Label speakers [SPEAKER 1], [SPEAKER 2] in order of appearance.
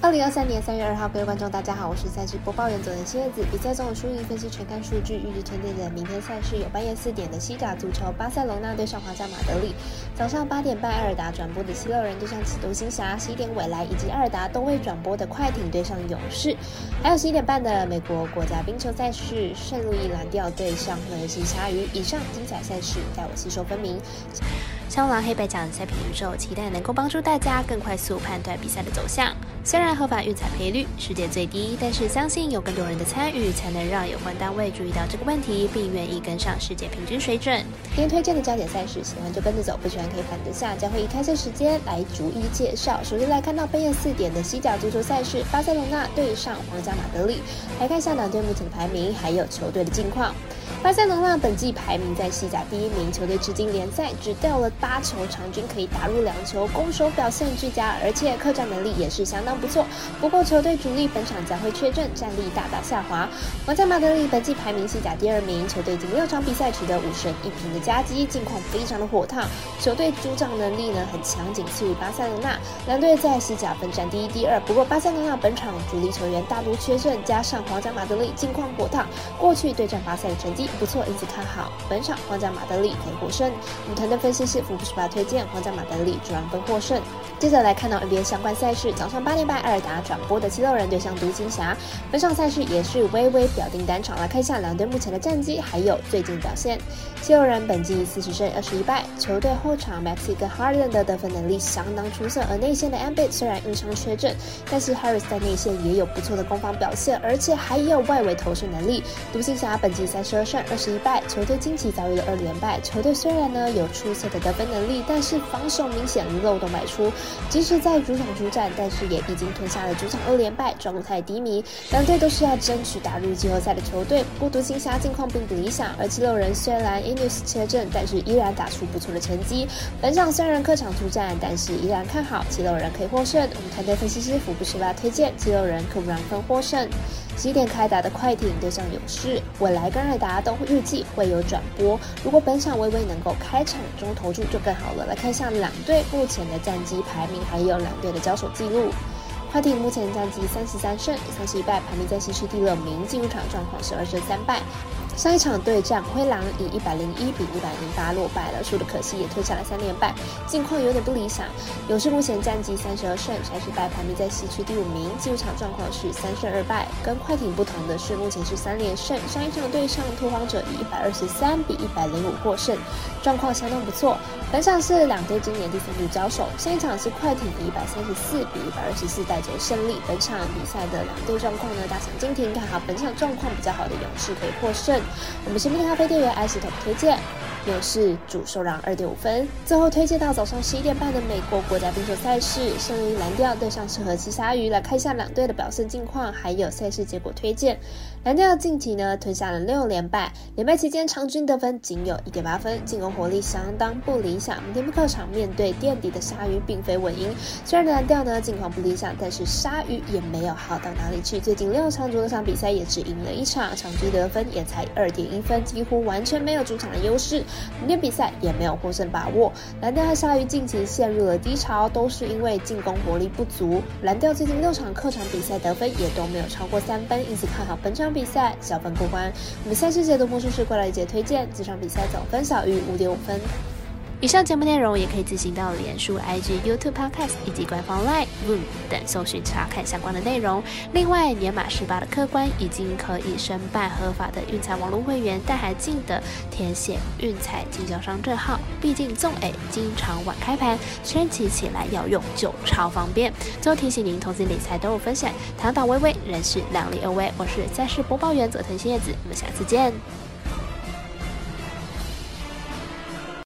[SPEAKER 1] 二零二三年三月二号，各位观众，大家好，我是赛事播报员佐藤蝎子。比赛中的输赢分析全看数据，预计推荐的明天赛事有半夜四点的西甲足球，巴塞罗那对上皇家马德里；早上八点半埃尔达转播的七六人对上启都星侠；十一点未来以及埃尔达都未转播的快艇对上勇士；还有十一点半的美国国家冰球赛事，圣路易蓝调对上赫尔辛鲨鱼。以上精彩赛事，在我吸收分明。香狼黑白奖赛评宇宙，期待能够帮助大家更快速判断比赛的走向。虽然合法运彩赔率世界最低，但是相信有更多人的参与，才能让有关单位注意到这个问题，并愿意跟上世界平均水准。今天推荐的焦点赛事，喜欢就跟着走，不喜欢可以反着下。将会以开赛时间来逐一介绍。首先来看到半夜四点的西甲足球赛事，巴塞隆纳对上皇家马德里。来看一下两队目前的排名，还有球队的近况。巴塞罗那本季排名在西甲第一名，球队至今联赛只掉了八球，场均可以打入两球，攻守表现俱佳，而且客战能力也是相当不错。不过球队主力本场将会缺阵，战力大大下滑。皇家马德里本季排名西甲第二名，球队仅六场比赛取得五胜一平的佳绩，近况非常的火烫。球队主场能力呢很强，仅次于巴塞罗那。两队在西甲分占第一、第二。不过巴塞罗那本场主力球员大多缺阵，加上皇家马德里近况火烫，过去对战巴塞的成绩。不错，因此看好本场皇家马德里可以获胜。我们团队分析师福布斯巴推荐皇家马德里主让分获胜。接着来看到 NBA 相关赛事，早上八点半，埃尔达转播的七六人对上独行侠。本场赛事也是微微表定单场，来看一下两队目前的战绩还有最近表现。七六人本季四十胜二十一败，球队后场 Maxi 跟 Harden 的得分能力相当出色，而内线的 a m b i t 虽然因伤缺阵，但是 Harris 在内线也有不错的攻防表现，而且还有外围投射能力。独行侠本季三十二胜。二十一败，球队近期遭遇了二连败。球队虽然呢有出色的得分能力，但是防守明显漏洞百出。即使在主场出战，但是也已经吞下了主场二连败，状态低迷。两队都是要争取打入季后赛的球队。孤独行侠近况并不理想，而七六人虽然 Inus 缺阵，但是依然打出不错的成绩。本场虽然客场出战，但是依然看好七六人可以获胜。我们团队分析师福布斯拉推荐七六人可让分获胜。几点开打的快艇对上勇士，未来跟艾达都预计会有转播。如果本场微微能够开场中投注就更好了。来看一下两队目前的战绩排名，还有两队的交手记录。快艇目前战绩三十三胜三十一败，排名在西区第六名，进入场状况是二胜三败。上一场对战灰狼以一百零一比一百零八落败了，输的可惜也吞下了三连败，近况有点不理想。勇士目前战绩三十二胜三十败，排名在西区第五名，进入场状况是三胜二败。跟快艇不同的是，目前是三连胜。上一场对上拓荒者以一百二十三比一百零五获胜，状况相当不错。本场是两队今年第三度交手，上一场是快艇以一百三十四比一百二十四带走胜利。本场比赛的两队状况呢，大强今天看好本场状况比较好的勇士可以获胜。我们新品咖啡店员艾斯特推荐。勇士主受让二点五分。最后推荐到早上十一点半的美国国家冰球赛事，圣路易蓝调对上是和七鲨鱼，来看一下两队的表现近况，还有赛事结果推荐。蓝调近期呢吞下了六连败，连败期间场均得分仅有一点八分，进攻火力相当不理想。明天不客场面对垫底的鲨鱼，并非稳赢。虽然蓝调呢近况不理想，但是鲨鱼也没有好到哪里去。最近六场主场比赛也只赢了一场，场均得分也才二点一分，几乎完全没有主场的优势。明天比赛也没有获胜把握。蓝调和鲨鱼近期陷入了低潮，都是因为进攻火力不足。蓝调最近六场客场比赛得分也都没有超过三分，因此看好本场比赛小分过关。我们赛事解读魔术师过来一节推荐，这场比赛总分小于五点五分。以上节目内容也可以自行到脸书、IG、YouTube、Podcast 以及官方 Line、Room 等搜寻查看相关的内容。另外，年满十八的客官已经可以申办合法的运彩网络会员，但还记得填写运彩经销商证号。毕竟纵 A 经常晚开盘，圈起起来要用就超方便。最后提醒您，投资理财都有风险，躺倒微微人是量力而为。我是赛事播报员佐藤新叶子，我们下次见。